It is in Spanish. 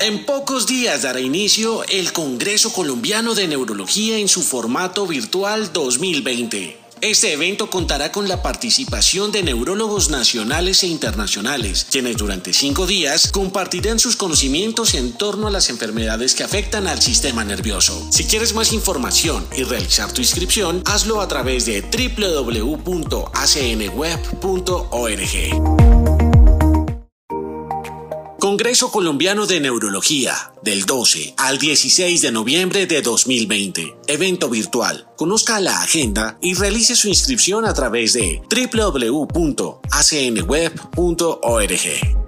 En pocos días dará inicio el Congreso Colombiano de Neurología en su formato virtual 2020. Este evento contará con la participación de neurólogos nacionales e internacionales, quienes durante cinco días compartirán sus conocimientos en torno a las enfermedades que afectan al sistema nervioso. Si quieres más información y realizar tu inscripción, hazlo a través de www.acnweb.org. Congreso Colombiano de Neurología, del 12 al 16 de noviembre de 2020. Evento virtual. Conozca la agenda y realice su inscripción a través de www.acnweb.org.